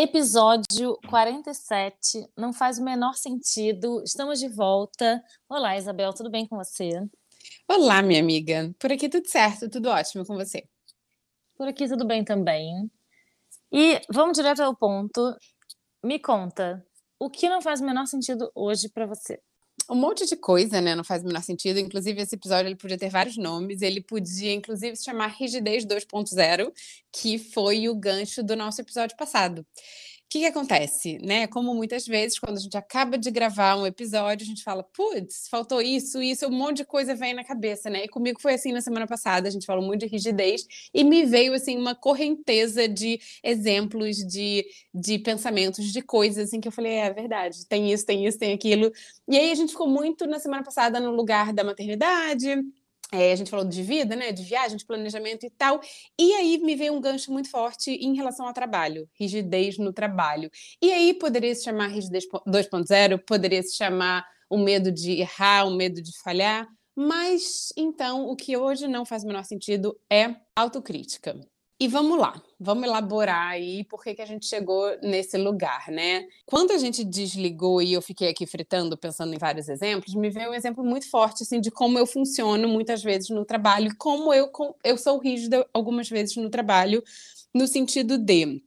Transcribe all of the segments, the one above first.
Episódio 47, não faz o menor sentido. Estamos de volta. Olá, Isabel, tudo bem com você? Olá, minha amiga. Por aqui tudo certo, tudo ótimo com você. Por aqui tudo bem também. E vamos direto ao ponto. Me conta, o que não faz o menor sentido hoje para você? Um monte de coisa, né? Não faz o menor sentido. Inclusive, esse episódio ele podia ter vários nomes. Ele podia, inclusive, se chamar Rigidez 2.0, que foi o gancho do nosso episódio passado. O que, que, acontece, né? Como muitas vezes, quando a gente acaba de gravar um episódio, a gente fala, putz, faltou isso, isso, um monte de coisa vem na cabeça, né? E comigo foi assim na semana passada, a gente falou muito de rigidez, e me veio, assim, uma correnteza de exemplos, de, de pensamentos, de coisas, assim, que eu falei, é, é verdade, tem isso, tem isso, tem aquilo. E aí a gente ficou muito na semana passada no lugar da maternidade, é, a gente falou de vida, né, de viagem, de planejamento e tal. E aí me veio um gancho muito forte em relação ao trabalho, rigidez no trabalho. E aí poderia se chamar rigidez 2.0, poderia se chamar o medo de errar, o medo de falhar. Mas então o que hoje não faz o menor sentido é autocrítica. E vamos lá, vamos elaborar aí por que, que a gente chegou nesse lugar, né? Quando a gente desligou e eu fiquei aqui fritando, pensando em vários exemplos, me veio um exemplo muito forte, assim, de como eu funciono muitas vezes no trabalho, como eu, eu sou rígida algumas vezes no trabalho, no sentido de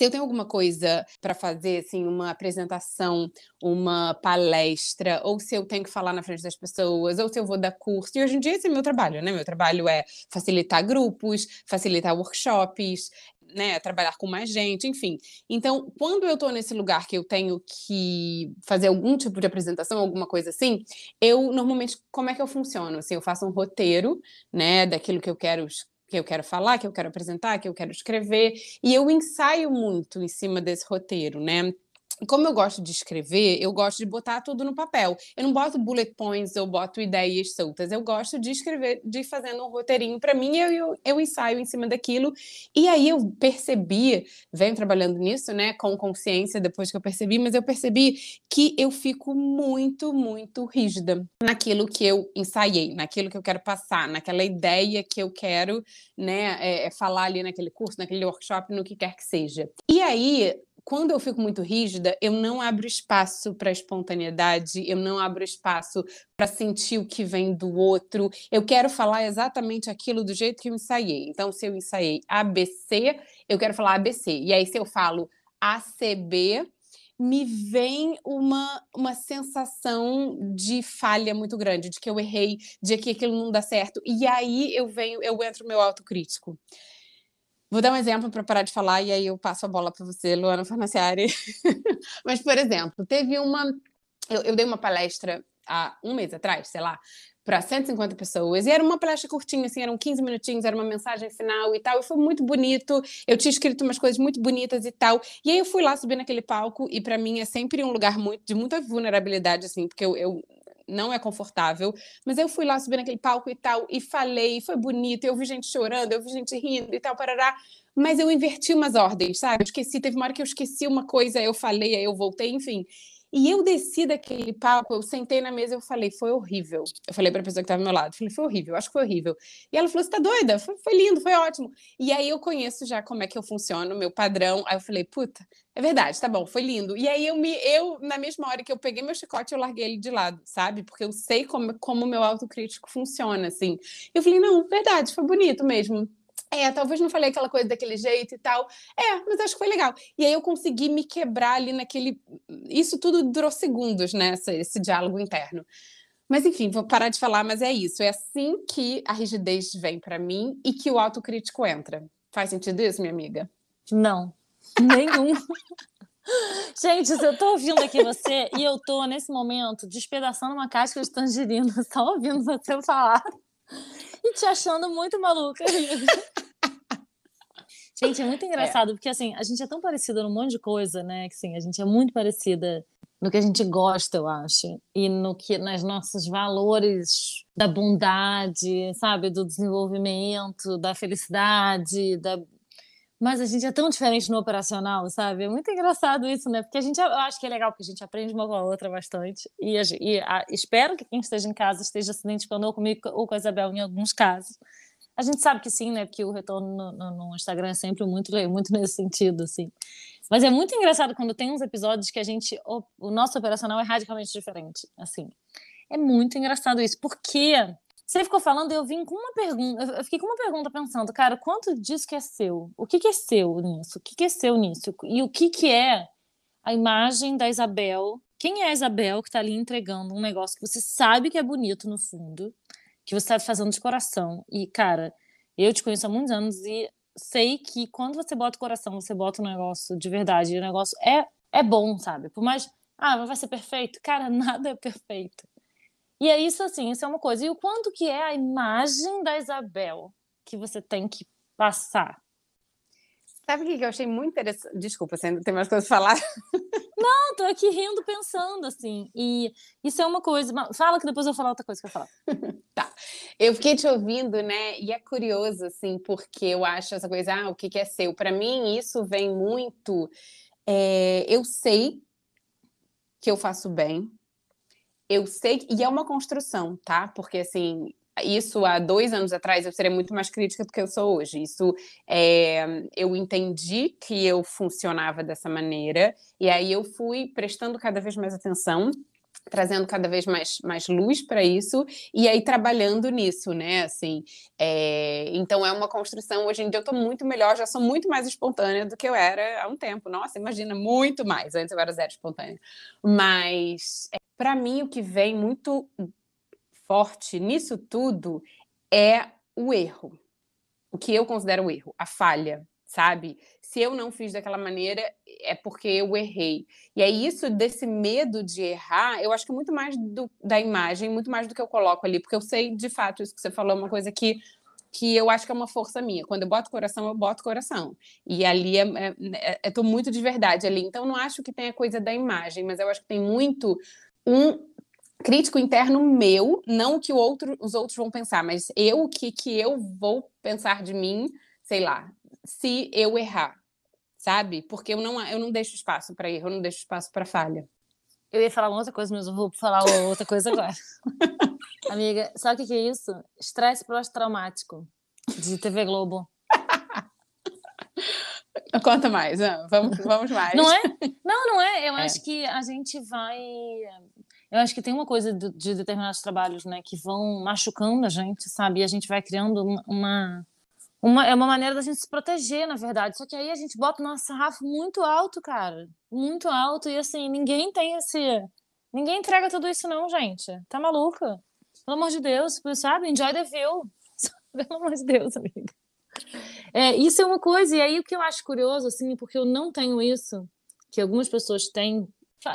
se eu tenho alguma coisa para fazer, assim, uma apresentação, uma palestra, ou se eu tenho que falar na frente das pessoas, ou se eu vou dar curso, e hoje em dia esse é meu trabalho, né? Meu trabalho é facilitar grupos, facilitar workshops, né, trabalhar com mais gente, enfim. Então, quando eu estou nesse lugar que eu tenho que fazer algum tipo de apresentação, alguma coisa assim, eu normalmente como é que eu funciono? Assim, eu faço um roteiro, né, daquilo que eu quero que eu quero falar, que eu quero apresentar, que eu quero escrever, e eu ensaio muito em cima desse roteiro, né? Como eu gosto de escrever, eu gosto de botar tudo no papel. Eu não boto bullet points, eu boto ideias soltas. Eu gosto de escrever, de ir fazendo um roteirinho para mim, eu, eu, eu ensaio em cima daquilo. E aí eu percebi, venho trabalhando nisso, né, com consciência depois que eu percebi, mas eu percebi que eu fico muito, muito rígida naquilo que eu ensaiei, naquilo que eu quero passar, naquela ideia que eu quero, né, é, é falar ali naquele curso, naquele workshop, no que quer que seja. E aí quando eu fico muito rígida, eu não abro espaço para espontaneidade, eu não abro espaço para sentir o que vem do outro. Eu quero falar exatamente aquilo do jeito que eu ensaiei. Então, se eu ensaiei ABC, eu quero falar ABC. E aí, se eu falo ACB, me vem uma, uma sensação de falha muito grande, de que eu errei, de que aquilo não dá certo. E aí eu venho, eu entro no meu autocrítico. Vou dar um exemplo para parar de falar e aí eu passo a bola para você, Luana Farnaciari. Mas, por exemplo, teve uma. Eu, eu, dei uma palestra há um mês atrás, sei lá, para 150 pessoas, e era uma palestra curtinha, assim, eram 15 minutinhos, era uma mensagem final e tal, e foi muito bonito. Eu tinha escrito umas coisas muito bonitas e tal. E aí eu fui lá subir naquele palco, e para mim é sempre um lugar muito de muita vulnerabilidade, assim, porque eu, eu não é confortável, mas eu fui lá subir naquele palco e tal, e falei, foi bonito, eu vi gente chorando, eu vi gente rindo e tal, parará, mas eu inverti umas ordens, sabe? Eu esqueci, teve uma hora que eu esqueci uma coisa, eu falei, aí eu voltei, enfim. E eu desci daquele palco, eu sentei na mesa e eu falei, foi horrível. Eu falei para a pessoa que estava ao meu lado, falei, foi horrível, acho que foi horrível. E ela falou, você tá doida? Foi, foi, lindo, foi ótimo. E aí eu conheço já como é que eu funciono, meu padrão. Aí eu falei, puta, é verdade, tá bom, foi lindo. E aí eu me, eu, na mesma hora que eu peguei meu chicote, eu larguei ele de lado, sabe? Porque eu sei como, como meu autocrítico funciona, assim. Eu falei, não, verdade, foi bonito mesmo é, talvez não falei aquela coisa daquele jeito e tal. É, mas acho que foi legal. E aí eu consegui me quebrar ali naquele. Isso tudo durou segundos, né? Esse, esse diálogo interno. Mas enfim, vou parar de falar, mas é isso. É assim que a rigidez vem para mim e que o autocrítico entra. Faz sentido isso, minha amiga? Não, nenhum. Gente, eu tô ouvindo aqui você e eu tô, nesse momento, despedaçando uma casca de tangerina, só ouvindo você falar e te achando muito maluca. Gente, é muito engraçado, é. porque assim, a gente é tão parecida num monte de coisa, né? Que assim, a gente é muito parecida no que a gente gosta, eu acho, e no que nas nossos valores da bondade, sabe, do desenvolvimento, da felicidade, da mas a gente é tão diferente no operacional, sabe? É muito engraçado isso, né? Porque a gente, eu acho que é legal, porque a gente aprende uma com a outra bastante. E, e a, espero que quem esteja em casa esteja se identificando comigo ou com a Isabel em alguns casos. A gente sabe que sim, né? Porque o retorno no, no, no Instagram é sempre muito, muito nesse sentido, assim. Mas é muito engraçado quando tem uns episódios que a gente. O, o nosso operacional é radicalmente diferente, assim. É muito engraçado isso, porque você ficou falando e eu vim com uma pergunta. Eu fiquei com uma pergunta pensando, cara, quanto disso que é seu? O que, que é seu nisso? O que, que é seu nisso? E o que, que é a imagem da Isabel? Quem é a Isabel que está ali entregando um negócio que você sabe que é bonito no fundo, que você está fazendo de coração? E, cara, eu te conheço há muitos anos e sei que quando você bota o coração, você bota um negócio de verdade, e o negócio é, é bom, sabe? Por mais. Ah, vai ser perfeito? Cara, nada é perfeito. E é isso assim, isso é uma coisa. E o quanto que é a imagem da Isabel que você tem que passar? Sabe o que eu achei muito interessante? Desculpa, você ainda tem mais coisas para falar? Não, tô aqui rindo, pensando, assim. E isso é uma coisa. Fala que depois eu vou falar outra coisa que eu falar. tá. Eu fiquei te ouvindo, né? E é curioso, assim, porque eu acho essa coisa, ah, o que, que é seu? Para mim, isso vem muito. É, eu sei que eu faço bem, eu sei, e é uma construção, tá? Porque assim, isso há dois anos atrás eu seria muito mais crítica do que eu sou hoje. Isso é, eu entendi que eu funcionava dessa maneira, e aí eu fui prestando cada vez mais atenção trazendo cada vez mais, mais luz para isso e aí trabalhando nisso, né? Assim, é... então é uma construção. Hoje em dia eu estou muito melhor, já sou muito mais espontânea do que eu era há um tempo. Nossa, imagina, muito mais. Antes eu era zero espontânea. Mas é, para mim, o que vem muito forte nisso tudo é o erro. O que eu considero o erro, a falha, sabe? Se eu não fiz daquela maneira, é porque eu errei. E é isso desse medo de errar, eu acho que muito mais do, da imagem, muito mais do que eu coloco ali, porque eu sei de fato isso que você falou, é uma coisa que que eu acho que é uma força minha. Quando eu boto coração, eu boto coração. E ali é, é, é, é tô muito de verdade ali. Então, não acho que tenha coisa da imagem, mas eu acho que tem muito um crítico interno meu, não o que o outro, os outros vão pensar, mas eu, o que, que eu vou pensar de mim, sei lá, se eu errar, sabe? Porque eu não, eu não deixo espaço para erro, eu não deixo espaço para falha. Eu ia falar uma outra coisa, mas eu vou falar outra coisa agora. Amiga, sabe o que é isso? Estresse pós-traumático de TV Globo. Conta mais, vamos, vamos mais. Não é? Não, não é. Eu é. acho que a gente vai eu acho que tem uma coisa de, de, determinados trabalhos, né, que vão machucando a gente, sabe? E a gente vai criando uma, uma, é uma maneira da gente se proteger, na verdade. Só que aí a gente bota o nosso sarrafo muito alto, cara. Muito alto. E assim, ninguém tem esse. Ninguém entrega tudo isso, não, gente. Tá maluca? Pelo amor de Deus, sabe? Enjoy the view. Pelo amor de Deus, amiga. É, isso é uma coisa, e aí o que eu acho curioso, assim, porque eu não tenho isso, que algumas pessoas têm,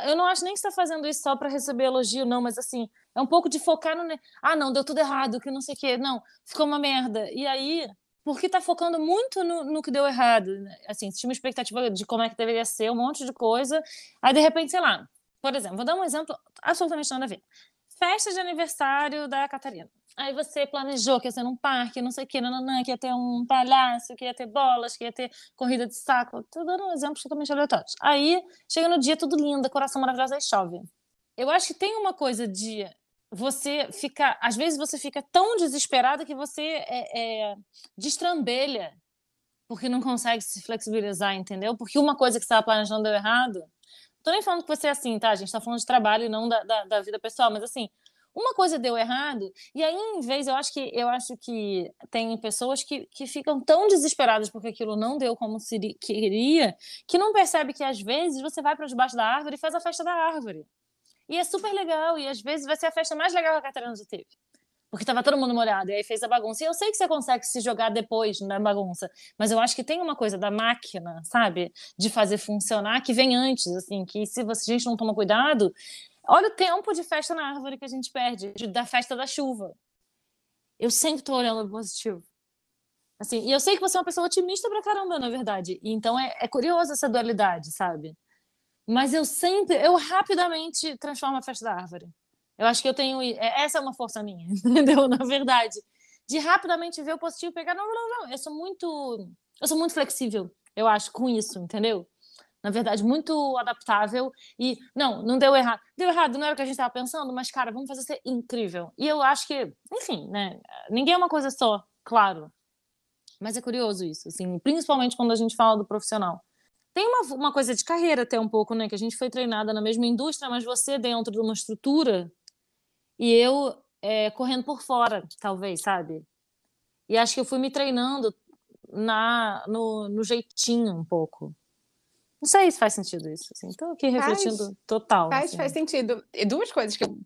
eu não acho nem que está fazendo isso só para receber elogio, não, mas assim, é um pouco de focar no. Ah, não, deu tudo errado, que não sei o quê. Não, ficou uma merda. E aí, porque está focando muito no, no, que deu errado. Né? Assim, tinha uma expectativa de como é que deveria ser, um monte de coisa. Aí, de repente, sei lá, por exemplo, vou dar um exemplo absolutamente nada a ver. Festa de aniversário da Catarina. Aí você planejou que ia ser num parque, não sei o que, nananã, que ia ter um palhaço, que ia ter bolas, que ia ter corrida de saco. Tô dando um exemplo totalmente aleatório. Aí chega no dia, tudo lindo, decoração maravilhosa, aí chove. Eu acho que tem uma coisa de você ficar. Às vezes você fica tão desesperada que você é, é, destrambelha porque não consegue se flexibilizar, entendeu? Porque uma coisa que você estava planejando deu errado. Tô nem falando que você é assim, tá? A gente tá falando de trabalho e não da, da, da vida pessoal, mas assim, uma coisa deu errado, e aí, em vez, eu acho que eu acho que tem pessoas que, que ficam tão desesperadas porque aquilo não deu como se queria, que não percebe que às vezes você vai para debaixo da árvore e faz a festa da árvore. E é super legal, e às vezes vai ser a festa mais legal que a Catarina já teve. Porque estava todo mundo molhado, e aí fez a bagunça. E eu sei que você consegue se jogar depois na bagunça, mas eu acho que tem uma coisa da máquina, sabe? De fazer funcionar que vem antes, assim, que se a gente não toma cuidado, olha o tempo de festa na árvore que a gente perde, de, da festa da chuva. Eu sempre tô olhando positivo. Assim, e eu sei que você é uma pessoa otimista pra caramba, na verdade. E então é, é curioso essa dualidade, sabe? Mas eu sempre, eu rapidamente transformo a festa da árvore. Eu acho que eu tenho. É, essa é uma força minha, entendeu? Na verdade. De rapidamente ver o positivo pegar. Não, não, não. Eu sou muito. Eu sou muito flexível, eu acho, com isso, entendeu? Na verdade, muito adaptável. E, não, não deu errado. Deu errado, não era o que a gente estava pensando, mas, cara, vamos fazer ser incrível. E eu acho que, enfim, né? Ninguém é uma coisa só, claro. Mas é curioso isso, assim, principalmente quando a gente fala do profissional. Tem uma, uma coisa de carreira até um pouco, né? Que a gente foi treinada na mesma indústria, mas você dentro de uma estrutura e eu é, correndo por fora, talvez, sabe? E acho que eu fui me treinando na no, no jeitinho um pouco. Não sei se faz sentido isso. Assim. Estou aqui refletindo faz, total. Faz, assim. faz sentido. E duas coisas que. Eu,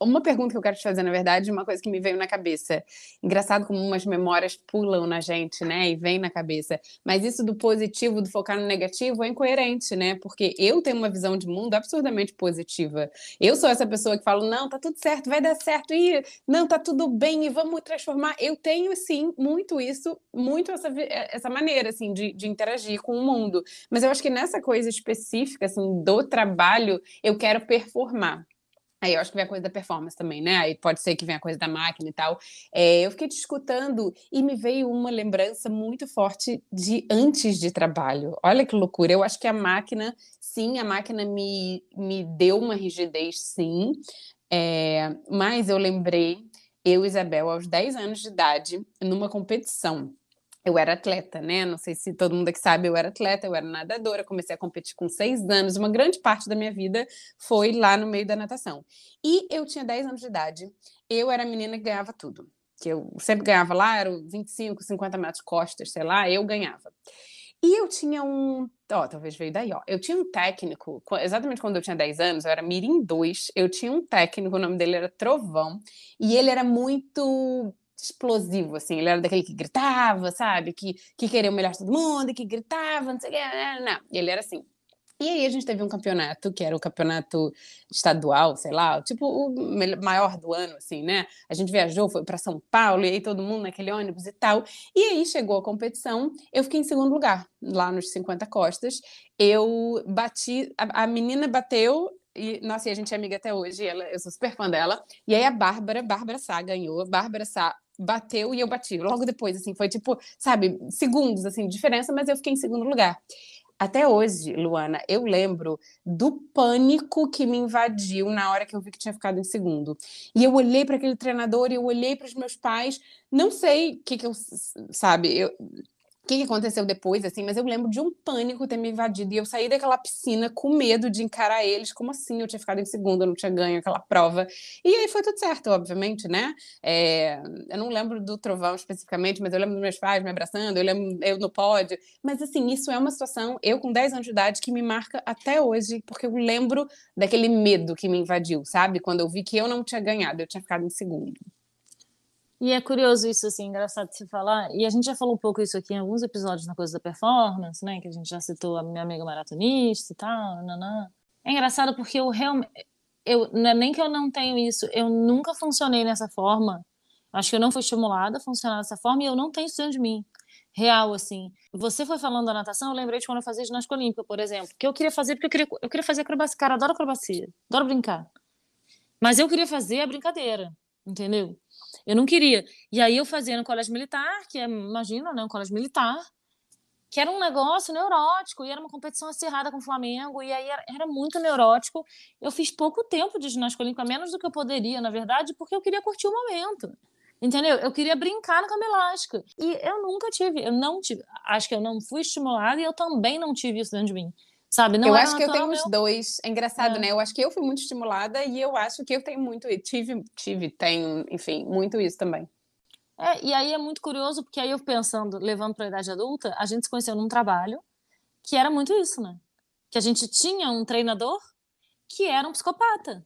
uma pergunta que eu quero te fazer, na verdade, uma coisa que me veio na cabeça. Engraçado como umas memórias pulam na gente, né? E vem na cabeça. Mas isso do positivo, do focar no negativo, é incoerente, né? Porque eu tenho uma visão de mundo absurdamente positiva. Eu sou essa pessoa que fala, não, tá tudo certo, vai dar certo, e não, tá tudo bem, e vamos transformar. Eu tenho, sim, muito isso, muito essa, essa maneira, assim, de, de interagir com o mundo. Mas eu acho que nessa coisa específica, assim, do trabalho, eu quero performar. Aí eu acho que vem a coisa da performance também, né? Aí pode ser que venha a coisa da máquina e tal. É, eu fiquei te escutando e me veio uma lembrança muito forte de antes de trabalho. Olha que loucura. Eu acho que a máquina, sim, a máquina me, me deu uma rigidez, sim. É, mas eu lembrei, eu, Isabel, aos 10 anos de idade, numa competição eu era atleta, né? Não sei se todo mundo aqui sabe, eu era atleta, eu era nadadora, comecei a competir com seis anos. Uma grande parte da minha vida foi lá no meio da natação. E eu tinha 10 anos de idade, eu era a menina que ganhava tudo. Que eu sempre ganhava lá, era 25, 50 metros costas, sei lá, eu ganhava. E eu tinha um. Ó, talvez veio daí, ó. Eu tinha um técnico, exatamente quando eu tinha 10 anos, eu era Mirim 2. Eu tinha um técnico, o nome dele era Trovão, e ele era muito explosivo, assim. Ele era daquele que gritava, sabe? Que, que queria o melhor de todo mundo, que gritava, não sei o que. Não, não. Ele era assim. E aí a gente teve um campeonato, que era o campeonato estadual, sei lá, tipo o maior do ano, assim, né? A gente viajou, foi para São Paulo, e aí todo mundo naquele ônibus e tal. E aí chegou a competição, eu fiquei em segundo lugar, lá nos 50 costas. Eu bati, a, a menina bateu, e, nossa, e a gente é amiga até hoje, ela, eu sou super fã dela. E aí a Bárbara, Bárbara Sá ganhou. Bárbara Sá bateu e eu bati. Logo depois, assim, foi tipo, sabe, segundos, assim, de diferença, mas eu fiquei em segundo lugar. Até hoje, Luana, eu lembro do pânico que me invadiu na hora que eu vi que tinha ficado em segundo. E eu olhei para aquele treinador e eu olhei para os meus pais. Não sei o que, que eu, sabe, eu, o que, aconteceu depois, assim, mas eu lembro de um pânico ter me invadido e eu saí daquela piscina com medo de encarar eles, como assim eu tinha ficado em segundo, eu não tinha ganho aquela prova. E aí foi tudo certo, obviamente, né? É, eu não lembro do trovão especificamente, mas eu lembro dos meus pais me abraçando, eu lembro eu no pódio. Mas assim, isso é uma situação, eu com 10 anos de idade, que me marca até hoje, porque eu lembro daquele medo que me invadiu, sabe? Quando eu vi que eu não tinha ganhado, eu tinha ficado em segundo. E é curioso isso, assim, engraçado de se falar. E a gente já falou um pouco isso aqui em alguns episódios na coisa da performance, né? Que a gente já citou a minha amiga maratonista e tal, nanã. É engraçado porque eu realmente. Eu, não é nem que eu não tenho isso, eu nunca funcionei nessa forma. Acho que eu não fui estimulada a funcionar dessa forma e eu não tenho isso dentro de mim. Real, assim. Você foi falando da natação, eu lembrei de quando eu fazia ginástica olímpica, por exemplo. Que eu queria fazer porque eu queria, eu queria fazer acrobacia. Cara, adoro acrobacia, adoro brincar. Mas eu queria fazer a brincadeira, entendeu? Eu não queria. E aí eu fazia no colégio militar, que é, imagina, né, um colégio militar, que era um negócio neurótico, e era uma competição acirrada com o Flamengo, e aí era, era muito neurótico. Eu fiz pouco tempo de ginástica olímpica, menos do que eu poderia, na verdade, porque eu queria curtir o momento. Entendeu? Eu queria brincar na cama elástica. E eu nunca tive, eu não tive, acho que eu não fui estimulada e eu também não tive isso dentro de mim. Sabe? Não eu era acho que eu tenho natural os meu. dois. É engraçado, É. né? Eu acho que eu fui muito estimulada e eu acho que eu tenho muito. e Tive, tive, tenho, enfim, muito isso também. É, e aí é muito curioso, porque aí eu pensando, levando para a idade adulta, a gente se conheceu num trabalho que era muito isso, né? Que a gente tinha um treinador que era um psicopata,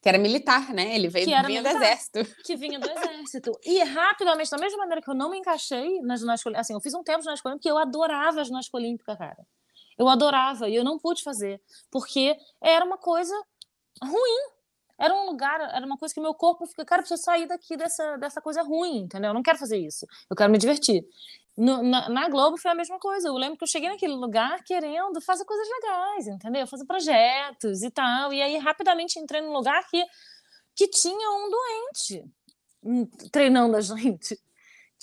Que era militar, né? Ele veio Que vinha do militar. exército. que vinha do exército. E rapidamente, da mesma maneira que eu não me encaixei na ginástica olímpica, assim, eu fiz um tempo de ginástica olímpica porque eu adorava a ginástica olímpica, cara. Eu adorava, e eu não pude fazer, porque era uma coisa ruim. Era um lugar, era uma coisa que meu corpo fica, cara, preciso sair daqui dessa, dessa coisa ruim, entendeu? Eu não quero fazer isso. Eu quero me divertir. No- na, na Globo foi a mesma coisa. Eu lembro que eu cheguei naquele lugar querendo fazer coisas legais, entendeu? Fazer projetos e tal. E aí, rapidamente, entrei num lugar que, que tinha um doente hum, treinando a gente,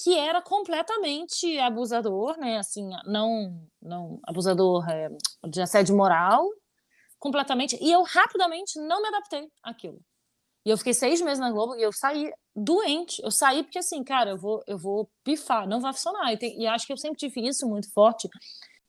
que era completamente abusador, né? Assim, não, não abusador é, de assédio moral, completamente. E eu rapidamente não me adaptei àquilo. E eu fiquei seis meses na Globo e eu saí doente. Eu saí porque, assim, cara, eu vou, eu vou pifar, não vai funcionar. E, tem- e acho que eu sempre tive isso muito forte.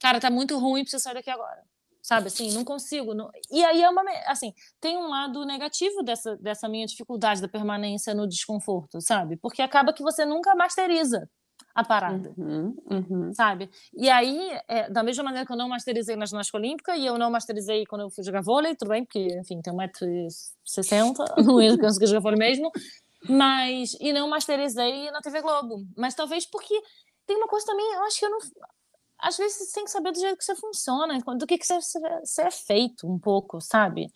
Cara, tá muito ruim, preciso sair daqui agora. Sabe, assim, não consigo. não- E aí é uma. Assim, tem um lado negativo dessa, dessa minha dificuldade da permanência no desconforto, sabe? Porque acaba que você nunca masteriza a parada Uhum, uhum. sabe? E aí, é, da mesma maneira que eu não masterizei na ginástica olímpica e eu não masterizei quando eu fui jogar vôlei, tudo bem, porque, enfim, tem 1,60m, não ia conseguir jogar vôlei mesmo, mas, e não masterizei na TV Globo. Mas talvez porque tem uma coisa também, eu acho que eu não. Às vezes você tem que saber do jeito que você funciona, do que, que você, você é feito um pouco, sabe?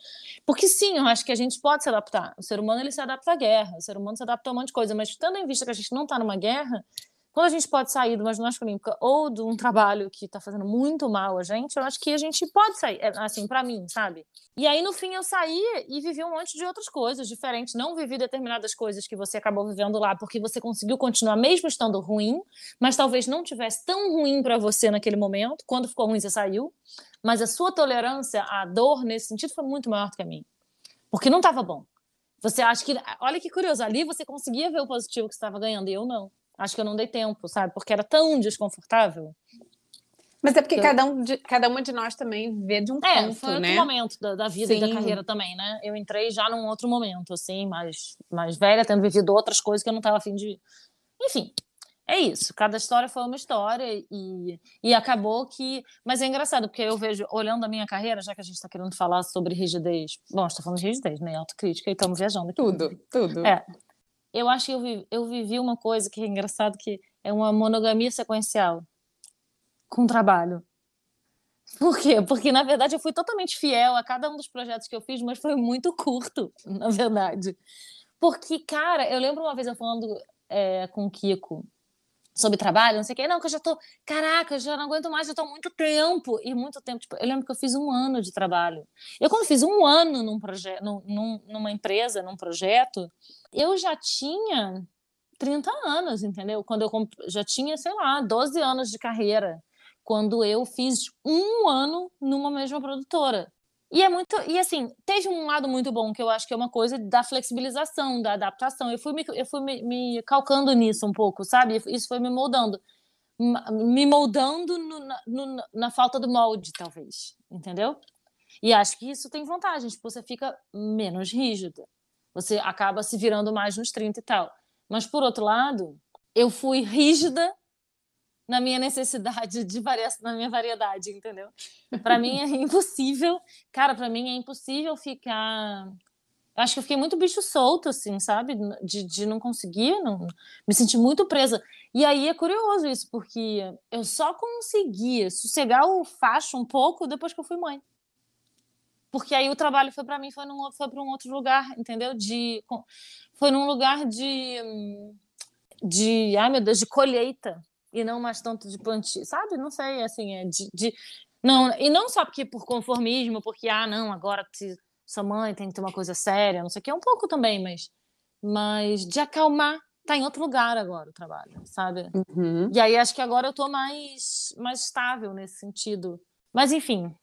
Porque sim, eu acho que a gente pode se adaptar. O ser humano ele se adapta à guerra, o ser humano se adapta a um monte de coisa, mas tendo em vista que a gente não está numa guerra, quando a gente pode sair de uma ginástica olímpica ou de um trabalho que está fazendo muito mal a gente, eu acho que a gente pode sair, é, assim, para mim, sabe? E aí, no fim, eu saí e vivi um monte de outras coisas diferentes. Não vivi determinadas coisas que você acabou vivendo lá, porque você conseguiu continuar mesmo estando ruim, mas talvez não tivesse tão ruim para você naquele momento. Quando ficou ruim, você saiu. Mas a sua tolerância à dor, nesse sentido, foi muito maior do que a minha. Porque não estava bom. Você acha que. Olha que curioso, ali você conseguia ver o positivo que estava ganhando e eu não. Acho que eu não dei tempo, sabe? Porque era tão desconfortável. Mas é porque Eu- cada, um de, cada uma de nós também vê de um É, ponto, foi outro né? momento da, da vida e da Sim. carreira também, né? Eu entrei já num outro momento, assim, mais, mais velha, tendo vivido outras coisas que eu não estava afim de. Enfim, é isso. Cada história foi uma história e, e acabou que. Mas é engraçado, porque eu vejo, olhando a minha carreira, já que a gente está querendo falar sobre rigidez. Bom, está falando de rigidez, né? Autocrítica, e estamos viajando aqui. Tudo, tudo. É. Eu acho que eu vivi, eu vivi uma coisa que é engraçado, que é uma monogamia sequencial com trabalho. Por quê? Porque, na verdade, eu fui totalmente fiel a cada um dos projetos que eu fiz, mas foi muito curto, na verdade. Porque, cara, eu lembro uma vez eu falando é, com o Kiko sobre trabalho, não sei o quê, não, que eu já tô, caraca, eu já não aguento mais, já tô há muito tempo, e muito tempo, tipo, eu lembro que eu fiz um ano de trabalho. Eu, quando fiz um ano num projeto, num, num, numa empresa, num projeto, eu já tinha 30 anos, entendeu? Quando eu comp- já tinha, sei lá, 12 anos de carreira, quando eu fiz um ano numa mesma produtora. E é muito, e assim, teve um lado muito bom que eu acho que é uma coisa da flexibilização, da adaptação. Eu fui me, eu fui me, me calcando nisso um pouco, sabe? Isso foi me moldando, me moldando no- no- na falta do molde, talvez, entendeu? E acho que isso tem vantagem, tipo, você fica menos rígida. Você acaba se virando mais nos 30 e tal. Mas, por outro lado, eu fui rígida na minha necessidade de variação, na minha variedade, entendeu? Para mim é impossível, cara, para mim é impossível ficar. Acho que eu fiquei muito bicho solto, assim, sabe? De, de não conseguir, não... me senti muito presa. E aí é curioso isso, porque eu só conseguia sossegar o facho um pouco depois que eu fui mãe. Porque aí o trabalho foi para mim, foi, foi para um outro lugar, entendeu? De, foi num lugar de, de, ai meu Deus, de colheita e não mais tanto de plantio, sabe? Não sei, assim, é de, de- não e não só porque por conformismo, porque ah não, agora sua mãe tem que ter uma coisa séria, não sei o que, é um pouco também, mas, mas de acalmar, tá em outro lugar agora o trabalho, sabe? Uhum. E aí acho que agora eu tô mais mais estável nesse sentido. Mas enfim,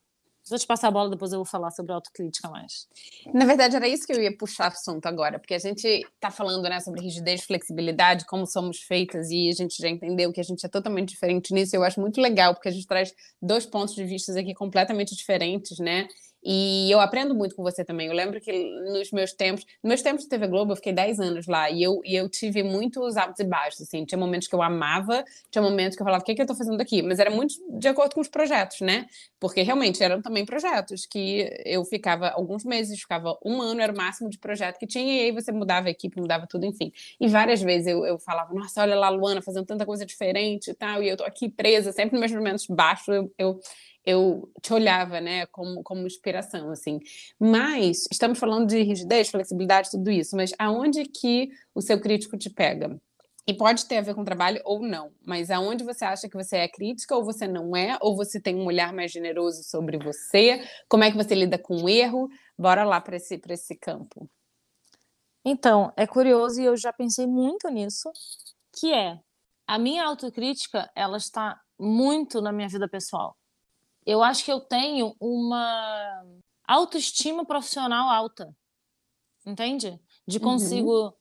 Vou te passar a bola, depois eu vou falar sobre autocrítica mais. Na verdade, era isso que eu ia puxar assunto agora, porque a gente tá falando, né, sobre rigidez, flexibilidade, como somos feitas, e a gente já entendeu que a gente é totalmente diferente nisso. Eu acho muito legal, porque a gente traz dois pontos de vista aqui completamente diferentes, né? E eu aprendo muito com você também. Eu lembro que nos meus tempos, nos meus tempos de TV Globo, eu fiquei 10 anos lá e eu, e eu tive muitos altos e baixos, assim. Tinha momentos que eu amava, tinha momentos que eu falava, o que, é que eu tô fazendo aqui? Mas era muito de acordo com os projetos, né? Porque realmente eram também projetos que eu ficava alguns meses, ficava um ano, era o máximo de projeto que tinha, e aí você mudava a equipe, mudava tudo, enfim. E várias vezes eu, eu falava, nossa, olha lá, Luana, fazendo tanta coisa diferente e tal, e eu tô aqui presa, sempre nos meus momentos baixos, eu, eu eu te olhava, né, como, como inspiração, assim. Mas estamos falando de rigidez, flexibilidade, tudo isso, mas aonde que o seu crítico te pega? E pode ter a ver com trabalho ou não, mas aonde você acha que você é crítica ou você não é, ou você tem um olhar mais generoso sobre você? Como é que você lida com o erro? Bora lá para esse, esse campo. Então, é curioso e eu já pensei muito nisso, que é a minha autocrítica, ela está muito na minha vida pessoal eu acho que eu tenho uma autoestima profissional alta. Entende? De uhum. consigo. Uhum.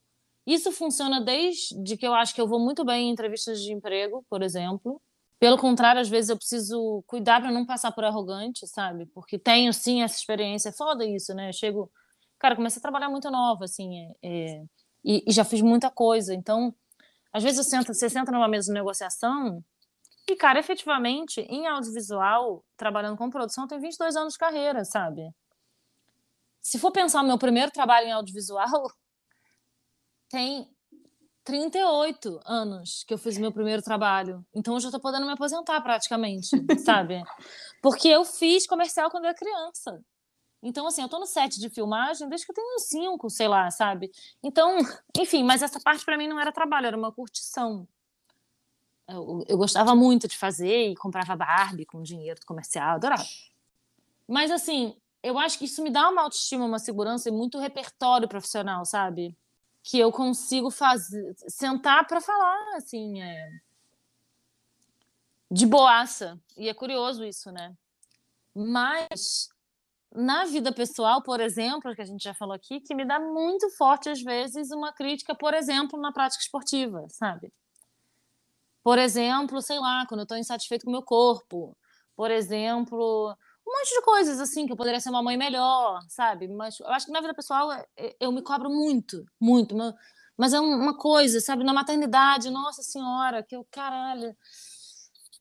Isso funciona desde que eu acho que eu vou muito bem em entrevistas de emprego, por exemplo. Pelo contrário, às vezes eu preciso cuidar para não passar por arrogante, sabe? Porque tenho sim essa experiência. É foda isso, né? Eu chego. Cara, comecei a trabalhar muito nova, assim. É, é... E, e, já fiz muita coisa. Então, às vezes eu sento, você senta numa mesa de negociação e, cara, efetivamente, em audiovisual, trabalhando com produção, eu tenho 22 anos de carreira, sabe? Se for pensar no meu primeiro trabalho em audiovisual, tem 38 anos que eu fiz meu primeiro trabalho. Então eu já tô podendo me aposentar praticamente, sabe? Porque eu fiz comercial quando eu era criança. Então, assim, eu tô no set de filmagem desde que eu tenho cinco, sei lá, sabe? Então, enfim, mas essa parte para mim não era trabalho, era uma curtição. Eu, eu, gostava muito de fazer e comprava Barbie com dinheiro do comercial, adorava. Mas, assim, eu acho que isso me dá uma autoestima, uma segurança e muito repertório profissional, sabe? Que eu consigo fazer, sentar para falar, assim, é... de boaça. E é curioso isso, né? Mas na vida pessoal, por exemplo, que a gente já falou aqui, que me dá muito forte às vezes uma crítica, por exemplo, na prática esportiva, sabe? Por exemplo, sei lá, quando eu estou insatisfeito com o meu corpo. Por exemplo, um monte de coisas assim, que eu poderia ser uma mãe melhor, sabe? Mas eu acho que na vida pessoal é, é, eu me cobro muito, muito. Mas é uma coisa, sabe? Na maternidade, nossa senhora, que eu, caralho,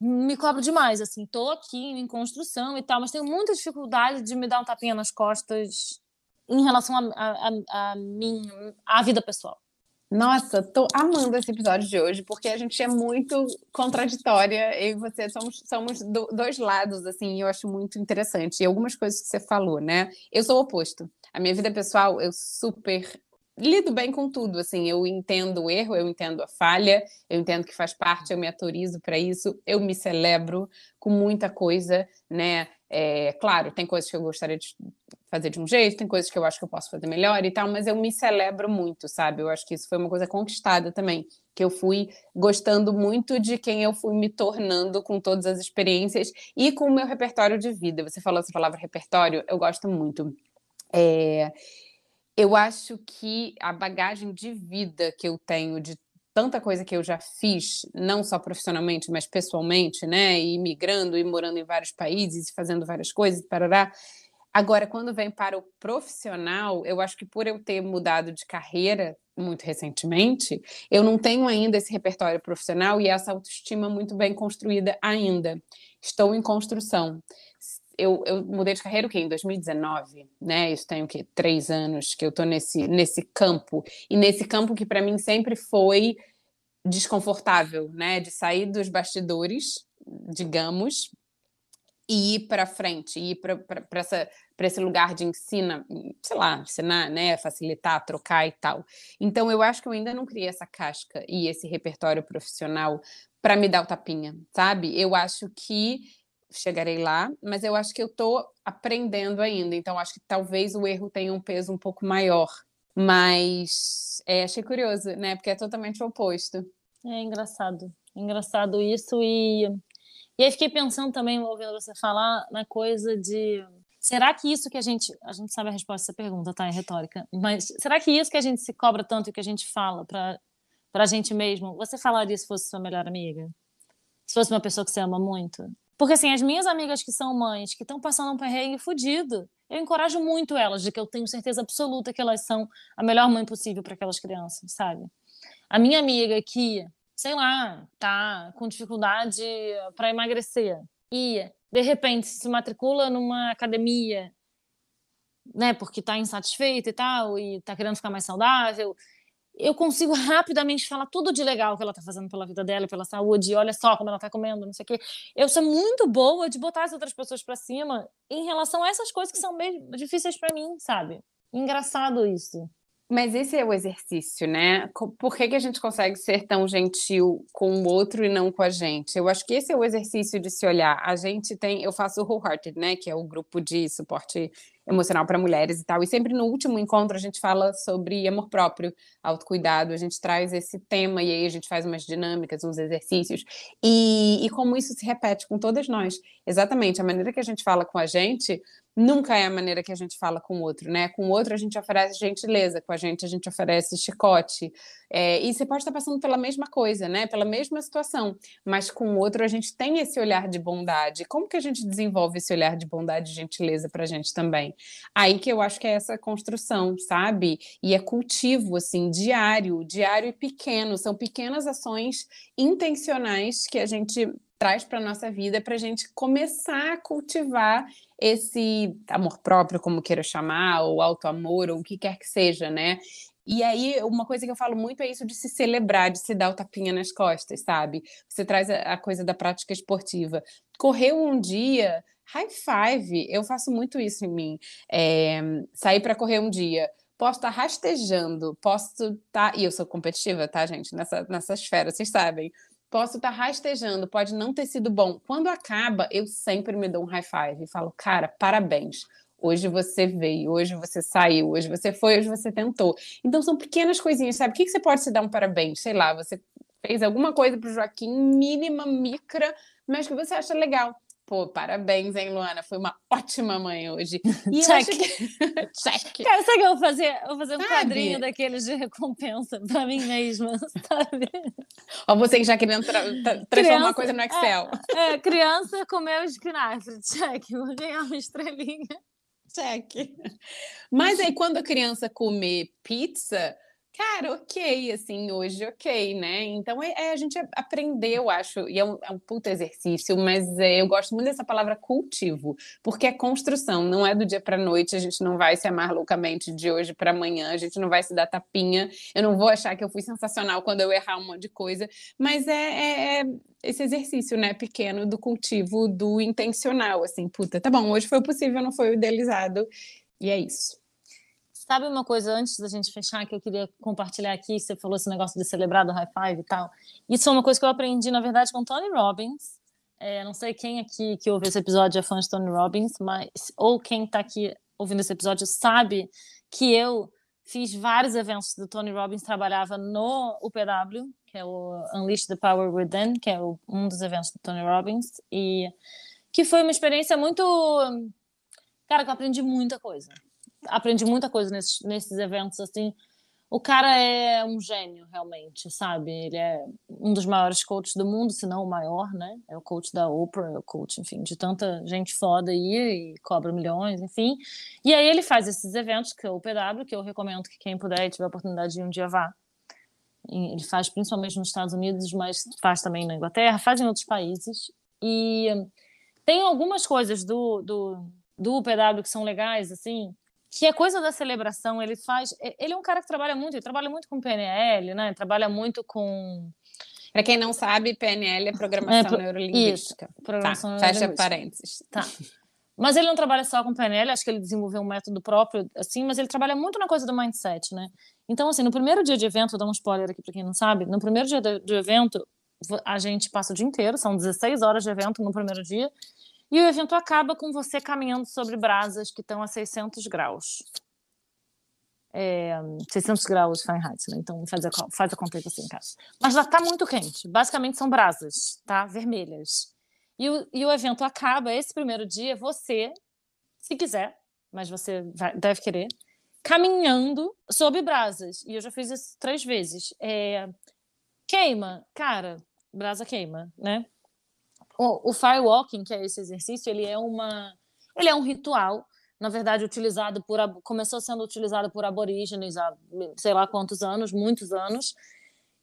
me cobro demais, assim. Tô aqui em construção e tal, mas tenho muita dificuldade de me dar um tapinha nas costas em relação a, a, a, a mim, a vida pessoal. Nossa, tô amando esse episódio de hoje, porque a gente é muito contraditória. Eu e você somos, somos do, dois lados, assim, e eu acho muito interessante. E algumas coisas que você falou, né? Eu sou o oposto. A minha vida pessoal, eu super lido bem com tudo, assim, eu entendo o erro, eu entendo a falha, eu entendo que faz parte, eu me autorizo para isso, eu me celebro com muita coisa, né? É, claro, tem coisas que eu gostaria de fazer de um jeito, tem coisas que eu acho que eu posso fazer melhor e tal, mas eu me celebro muito, sabe? Eu acho que isso foi uma coisa conquistada também, que eu fui gostando muito de quem eu fui me tornando com todas as experiências e com o meu repertório de vida. Você falou essa palavra repertório, eu gosto muito. É, eu acho que a bagagem de vida que eu tenho de tanta coisa que eu já fiz, não só profissionalmente, mas pessoalmente, né? E migrando e morando em vários países, fazendo várias coisas, parará. Agora, quando vem para o profissional, eu acho que por eu ter mudado de carreira muito recentemente, eu não tenho ainda esse repertório profissional e essa autoestima muito bem construída ainda. Estou em construção. Eu, eu mudei de carreira o quê? Em 2019, né? Isso tem o quê? Três anos que eu estou nesse, nesse campo. E nesse campo que para mim sempre foi desconfortável, né? De sair dos bastidores, digamos, e ir para frente, ir para esse lugar de ensina, sei lá, ensinar, né, facilitar, trocar e tal. Então eu acho que eu ainda não criei essa casca e esse repertório profissional para me dar o tapinha, sabe? Eu acho que chegarei lá, mas eu acho que eu estou aprendendo ainda, então acho que talvez o erro tenha um peso um pouco maior. Mas é, achei curioso, né? Porque é totalmente o oposto. É engraçado. Engraçado isso e E aí fiquei pensando também, ouvindo você falar, na coisa de. Será que isso que a gente. A gente sabe a resposta dessa pergunta, tá? É retórica. Mas será que isso que a gente se cobra tanto e que a gente fala pra, pra gente mesmo, você falaria se fosse sua melhor amiga? Se fosse uma pessoa que você ama muito? Porque, assim, as minhas amigas que são mães, que estão passando um perrengue fudido, eu encorajo muito elas, de que eu tenho certeza absoluta que elas são a melhor mãe possível para aquelas crianças, sabe? A minha amiga que, sei lá, tá com dificuldade para emagrecer e, de repente, se matricula numa academia, né, porque tá insatisfeita e tal, e tá querendo ficar mais saudável, eu consigo rapidamente falar tudo de legal que ela tá fazendo pela vida dela, pela saúde, olha só como ela tá comendo, não sei o quê. Eu sou muito boa de botar as outras pessoas para cima em relação a essas coisas que são bem difíceis para mim, sabe? Engraçado isso. Mas esse é o exercício, né? Por que, que a gente consegue ser tão gentil com o outro e não com a gente? Eu acho que esse é o exercício de se olhar. A gente tem, eu faço o Wholehearted, né? Que é o grupo de suporte emocional para mulheres e tal. E sempre no último encontro a gente fala sobre amor próprio, autocuidado, a gente traz esse tema e aí a gente faz umas dinâmicas, uns exercícios. E, e como isso se repete com todas nós. Exatamente, a maneira que a gente fala com a gente nunca é a maneira que a gente fala com o outro, né? Com o outro a gente oferece gentileza, com a gente a gente oferece chicote. É, e você pode estar passando pela mesma coisa, né? Pela mesma situação, mas com o outro a gente tem esse olhar de bondade. Como que a gente desenvolve esse olhar de bondade e gentileza para a gente também? Aí que eu acho que é essa construção, sabe? E é cultivo, assim, diário, diário e pequeno. São pequenas ações intencionais que a gente traz para nossa vida para a gente começar a cultivar esse amor próprio, como queira chamar, ou auto-amor, ou o que quer que seja, né? E aí, uma coisa que eu falo muito é isso de se celebrar, de se dar o tapinha nas costas, sabe? Você traz a, coisa da prática esportiva. Correu um dia, high five. Eu faço muito isso em mim. É, sair para correr um dia. Posso estar tá rastejando, posso estar. Tá... E eu sou competitiva, tá, gente? Nessa, nessa esfera, vocês sabem. Posso estar tá rastejando, pode não ter sido bom. Quando acaba, eu sempre me dou um high five e falo, cara, parabéns. Hoje você veio, hoje você saiu, hoje você foi, hoje você tentou. Então são pequenas coisinhas, sabe? O que, que você pode se dar um parabéns? Sei lá, você fez alguma coisa para o Joaquim, mínima, micra, mas que você acha legal. Pô, parabéns, hein, Luana? Foi uma ótima mãe hoje. E Check. Que... Check. Cara, sabe que eu vou fazer? Eu vou fazer um sabe? quadrinho daqueles de recompensa para mim mesma, sabe? Ó, você que já querendo tra tra transformar uma coisa no Excel. É, é, criança comeu espinafre. Check. Vou ganhar uma estrelinha. Check. Mas aí, quando a criança comer pizza, Cara, ok, assim, hoje ok, né? Então é, é a gente aprendeu, acho, e é um, é um puto exercício, mas é, eu gosto muito dessa palavra cultivo, porque é construção, não é do dia para noite, a gente não vai se amar loucamente de hoje para amanhã, a gente não vai se dar tapinha, eu não vou achar que eu fui sensacional quando eu errar um monte de coisa, mas é, é, é esse exercício, né, pequeno do cultivo do intencional, assim, puta, tá bom, hoje foi o possível, não foi o idealizado, e é isso. Sabe uma coisa antes da gente fechar que eu queria compartilhar aqui? Você falou esse negócio de celebrar do high five e tal. Isso é uma coisa que eu aprendi, na verdade, com Tony Robbins. É, não sei quem aqui que ouve esse episódio é fã de Tony Robbins, mas ou quem está aqui ouvindo esse episódio sabe que eu fiz vários eventos do Tony Robbins, trabalhava no UPW, que é o Unleash the Power Within, que é o, um dos eventos do Tony Robbins, e que foi uma experiência muito. Cara, que eu aprendi muita coisa aprendi muita coisa nesses, nesses eventos, assim. O cara é um gênio, realmente, sabe? Ele é um dos maiores coaches do mundo, se não o maior, né? É o coach da Oprah, é o coach, enfim, de tanta gente foda aí e cobra milhões, enfim. E aí ele faz esses eventos, que é o PW, que eu recomendo que quem puder e tiver a oportunidade de um dia vá. Ele faz principalmente nos Estados Unidos, mas faz também na Inglaterra, faz em outros países. E tem algumas coisas do, do, do PW que são legais, assim, que a coisa da celebração ele faz. Ele é um cara que trabalha muito, ele trabalha muito com PNL, né? Trabalha muito com. Para quem não sabe, PNL é programação é, pro... neurolinguística. Isso, programação tá, Fecha parênteses. Tá. Mas ele não trabalha só com PNL, acho que ele desenvolveu um método próprio, assim, mas ele trabalha muito na coisa do mindset, né? Então, assim, no primeiro dia de evento, vou dar um spoiler aqui para quem não sabe, no primeiro dia do evento, a gente passa o dia inteiro, são 16 horas de evento no primeiro dia, e o evento acaba com você caminhando sobre brasas que estão a 600 graus. É, 600 graus Fahrenheit, né? Então faz a, faz a conta assim em casa. Mas lá está muito quente. Basicamente são brasas, tá? Vermelhas. E o, e o evento acaba esse primeiro dia, você, se quiser, mas você vai, deve querer, caminhando sob brasas. E eu já fiz isso três vezes. É, queima, cara, brasa queima, né? O, o firewalking, que é esse exercício, ele é uma, ele é um ritual na verdade, utilizado por começou sendo utilizado por aborígenes há sei lá quantos anos, muitos anos.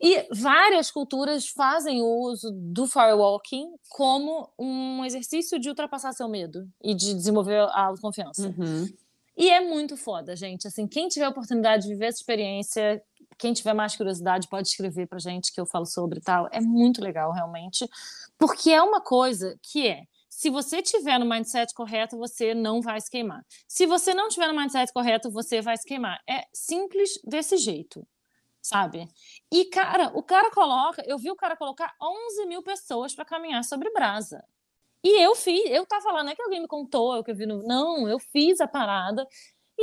E várias culturas fazem o uso do firewalking como um exercício de ultrapassar seu medo e de desenvolver a autoconfiança. Uhum. E é muito foda, gente. Assim, quem tiver a oportunidade de viver essa experiência, quem tiver mais curiosidade pode escrever pra gente que eu falo sobre e tal. É muito legal, realmente, porque é uma coisa que é se você tiver no mindset correto, você não vai se queimar. Se você não tiver no mindset correto, você vai se queimar. É simples desse jeito, sabe? E, cara, o cara coloca, eu vi o cara colocar 11 mil pessoas para caminhar sobre brasa. E eu fiz, eu tava lá, não é que alguém me contou, eu que vi no. Não, eu fiz a parada.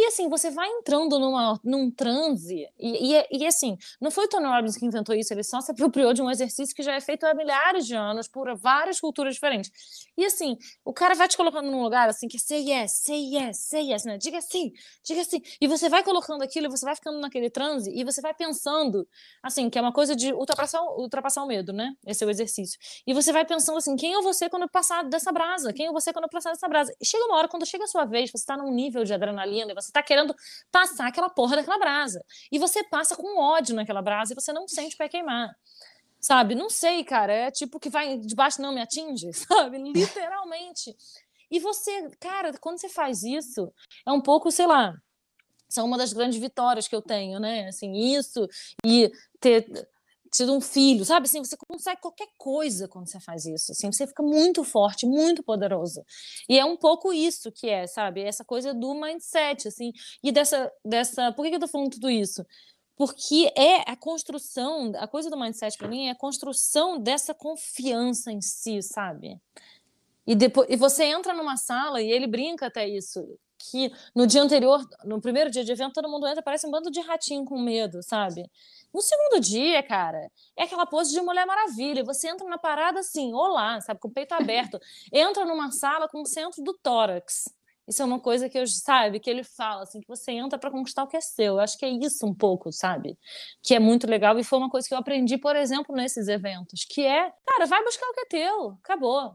E assim, você vai entrando numa, num transe, e, e, e, assim, não foi o Tony Robbins que inventou isso, ele só se apropriou de um exercício que já é feito há milhares de anos por várias culturas diferentes. E assim, o cara vai te colocando num lugar assim que say yes, say yes, say yes, né? Diga sim, diga sim. E você vai colocando aquilo, e você vai ficando naquele transe, e você vai pensando, assim, que é uma coisa de ultrapassar, ultrapassar o medo, né? Esse é o exercício. E você vai pensando assim, quem é você quando passar dessa brasa? Quem é você quando passar dessa brasa? E chega uma hora, quando chega a sua vez, você tá num nível de adrenalina, e você tá querendo passar aquela porra daquela brasa. E você passa com ódio naquela brasa e você não sente o pé queimar. Sabe? Não sei, cara. É tipo que vai debaixo não me atinge, sabe? Literalmente. E você, cara, quando você faz isso, é um pouco, sei lá, são uma das grandes vitórias que eu tenho, né? Assim, isso e ter tido um filho, sabe? Assim, você consegue qualquer coisa quando você faz isso. Assim, você fica muito forte, muito poderoso. E é um pouco isso que é, sabe? Essa coisa do mindset, assim. E dessa, dessa. Por que eu tô falando tudo isso? Porque é a construção, a coisa do mindset para mim é a construção dessa confiança em si, sabe? E depois, e você entra numa sala e ele brinca até isso que no dia anterior, no primeiro dia de evento, todo mundo entra, parece um bando de ratinho com medo, sabe? No segundo dia, cara, é aquela pose de Mulher Maravilha. Você entra na parada assim, olá, sabe, com o peito aberto. entra numa sala com o centro do tórax. Isso é uma coisa que eu, sabe, que ele fala, assim, que você entra para conquistar o que é seu. Eu acho que é isso um pouco, sabe? Que é muito legal e foi uma coisa que eu aprendi, por exemplo, nesses eventos, que é, cara, vai buscar o que é teu, acabou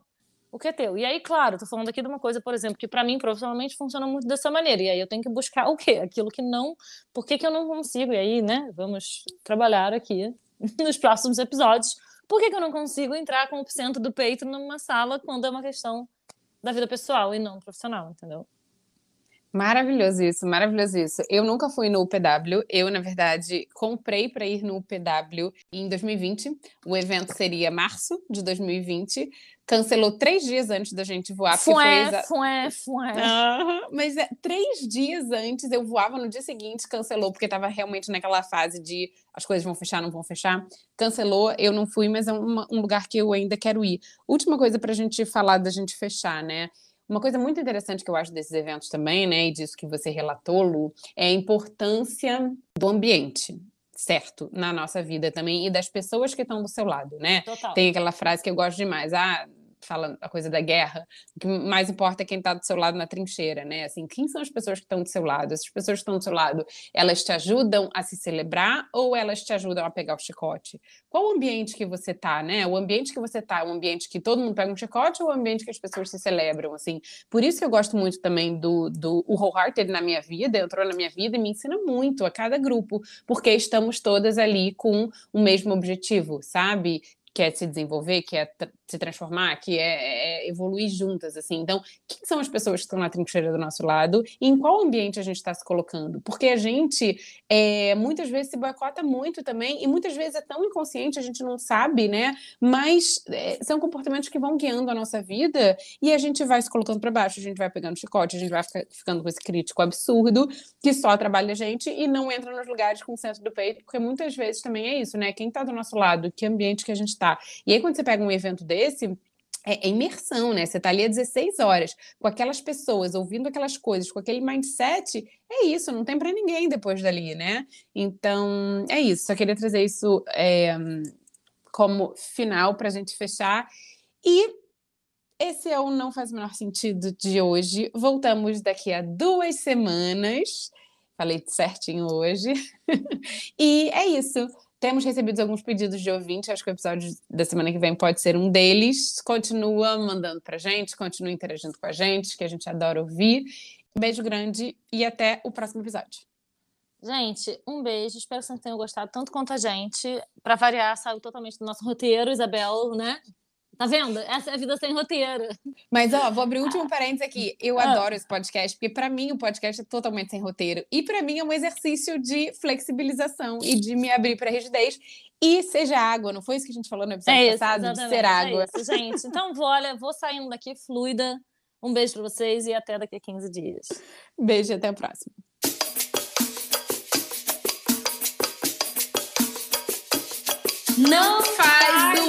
o que é teu. E aí, claro, tô falando aqui de uma coisa, por exemplo, que para mim profissionalmente funciona muito dessa maneira. E aí eu tenho que buscar o quê? Aquilo que não. Por que, que eu não consigo? E aí, né, vamos trabalhar aqui nos próximos episódios. Por que, que eu não consigo entrar com o centro do peito numa sala quando é uma questão da vida pessoal e não profissional, entendeu? Maravilhoso isso, maravilhoso isso. Eu nunca fui no UPW, eu, na verdade, comprei para ir no UPW em 2020. O evento seria março de 2020. Cancelou três dias antes da gente voar. Fué, exa... fué, fué. Uhum. Mas é, três dias antes eu voava, no dia seguinte cancelou, porque estava realmente naquela fase de as coisas vão fechar, não vão fechar. Cancelou, eu não fui, mas é uma, um lugar que eu ainda quero ir. Última coisa para a gente falar da gente fechar, né? Uma coisa muito interessante que eu acho desses eventos também, né, e disso que você relatou, Lu, é a importância do ambiente, certo, na nossa vida também e das pessoas que estão do seu lado, né? Total. Tem aquela frase que eu gosto demais, ah, fala a coisa da guerra, o que mais importa é quem está do seu lado na trincheira, né? Assim, quem são as pessoas que estão do seu lado? Essas pessoas que estão do seu lado, elas te ajudam a se celebrar ou elas te ajudam a pegar o chicote? Qual o ambiente que você tá, né? O ambiente que você tá é um ambiente que todo mundo pega um chicote ou o ambiente que as pessoas se celebram, assim? Por isso que eu gosto muito também do, do o Wholehearted na minha vida, entrou na minha vida e me ensina muito a cada grupo, porque estamos todas ali com o mesmo objetivo, sabe? quer se desenvolver, quer se transformar, que é, é, evoluir juntas, assim. Então, quem são as pessoas que estão na trincheira do nosso lado e em qual ambiente a gente está se colocando? Porque a gente é, muitas vezes se boicota muito também e muitas vezes é tão inconsciente, a gente não sabe, né? Mas é, são comportamentos que vão guiando a nossa vida e a gente vai se colocando para baixo, a gente vai pegando chicote, a gente vai ficar, ficando com esse crítico absurdo que só trabalha a gente e não entra nos lugares com o centro do peito, porque muitas vezes também é isso, né? Quem está do nosso lado, que ambiente que a gente está. E aí, quando você pega um evento desse, esse é, é imersão, né? Você está ali há 16 horas com aquelas pessoas, ouvindo aquelas coisas, com aquele mindset, é isso, não tem para ninguém depois dali, né? Então, é isso. Só queria trazer isso é, como final para a gente fechar. E esse é o Não Faz o Menor Sentido de hoje. Voltamos daqui a duas semanas. Falei certinho hoje. e é isso. Temos recebido alguns pedidos de ouvinte. Acho que o episódio da semana que vem pode ser um deles. Continua mandando pra gente, continua interagindo com a gente, que a gente adora ouvir. Beijo grande e até o próximo episódio. Gente, um beijo. Espero que vocês tenham gostado tanto quanto a gente. Para variar, saiu totalmente do nosso roteiro, Isabel, né? Tá vendo? Essa é a vida sem roteiro. Mas, ó, vou abrir o último parênteses aqui. Eu ah. adoro esse podcast, porque para mim o podcast é totalmente sem roteiro. E para mim é um exercício de flexibilização e de me abrir para rigidez. E seja água, não foi isso que a gente falou no episódio é isso, passado? De ser água. É isso, gente. Então, vou, olha, vou saindo daqui fluida. Um beijo para vocês e até daqui a 15 dias. Beijo e até o próximo. Não faz